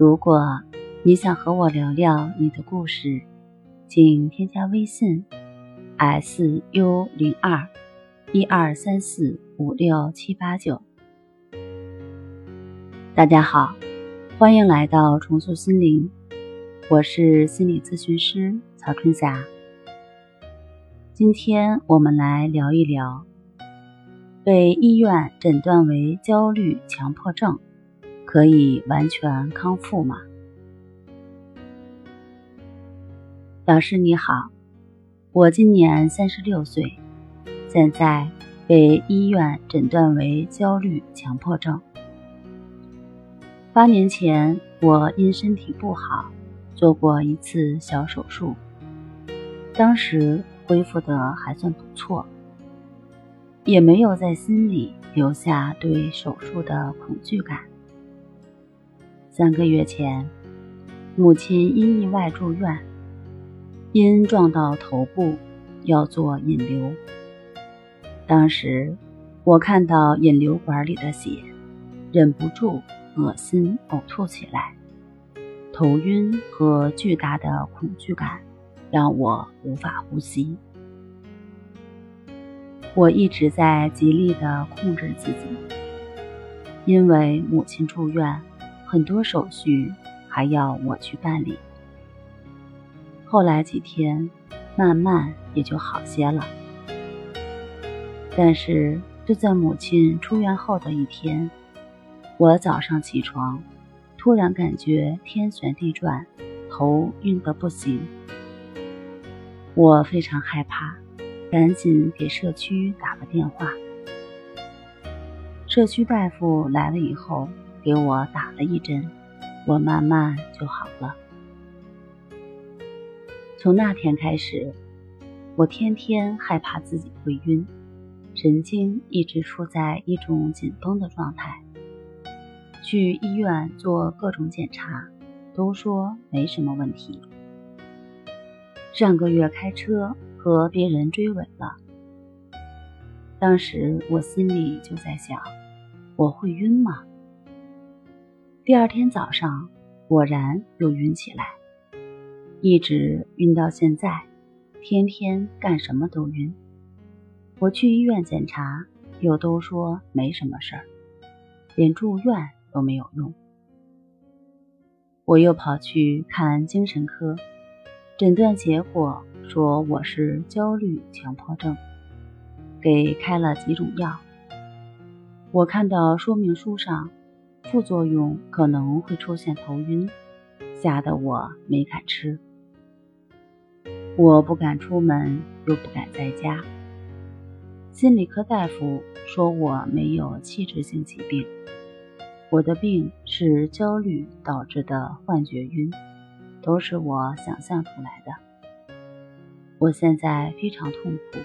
如果你想和我聊聊你的故事，请添加微信 s u 零二一二三四五六七八九。大家好，欢迎来到重塑心灵，我是心理咨询师曹春霞。今天我们来聊一聊，被医院诊断为焦虑强迫症。可以完全康复吗？老师你好，我今年三十六岁，现在被医院诊断为焦虑强迫症。八年前我因身体不好做过一次小手术，当时恢复的还算不错，也没有在心里留下对手术的恐惧感。三个月前，母亲因意外住院，因撞到头部，要做引流。当时我看到引流管里的血，忍不住恶心呕吐起来，头晕和巨大的恐惧感让我无法呼吸。我一直在极力的控制自己，因为母亲住院。很多手续还要我去办理。后来几天，慢慢也就好些了。但是就在母亲出院后的一天，我早上起床，突然感觉天旋地转，头晕得不行。我非常害怕，赶紧给社区打了电话。社区大夫来了以后。给我打了一针，我慢慢就好了。从那天开始，我天天害怕自己会晕，神经一直处在一种紧绷的状态。去医院做各种检查，都说没什么问题。上个月开车和别人追尾了，当时我心里就在想：我会晕吗？第二天早上，果然又晕起来，一直晕到现在，天天干什么都晕。我去医院检查，又都说没什么事儿，连住院都没有用。我又跑去看精神科，诊断结果说我是焦虑强迫症，给开了几种药。我看到说明书上。副作用可能会出现头晕，吓得我没敢吃。我不敢出门，又不敢在家。心理科大夫说我没有器质性疾病，我的病是焦虑导致的幻觉晕，都是我想象出来的。我现在非常痛苦，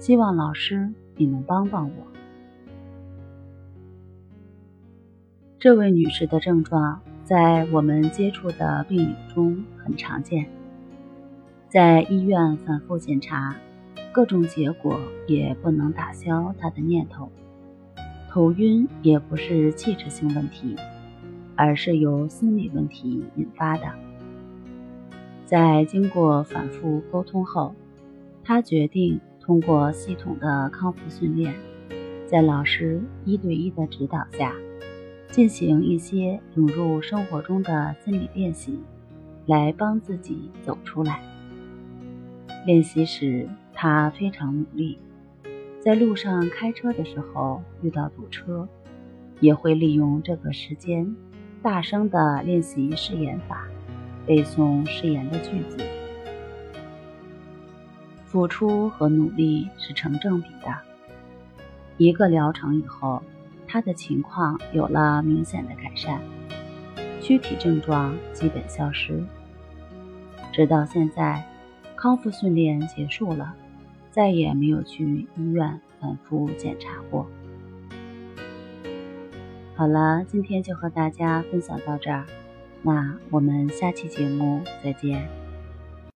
希望老师你能帮帮我。这位女士的症状在我们接触的病友中很常见，在医院反复检查，各种结果也不能打消她的念头。头晕也不是器质性问题，而是由心理问题引发的。在经过反复沟通后，她决定通过系统的康复训练，在老师一对一的指导下。进行一些融入生活中的心理练习，来帮自己走出来。练习时，他非常努力，在路上开车的时候遇到堵车，也会利用这个时间，大声的练习誓言法，背诵誓言的句子。付出和努力是成正比的。一个疗程以后。他的情况有了明显的改善，躯体症状基本消失。直到现在，康复训练结束了，再也没有去医院反复检查过。好了，今天就和大家分享到这儿，那我们下期节目再见。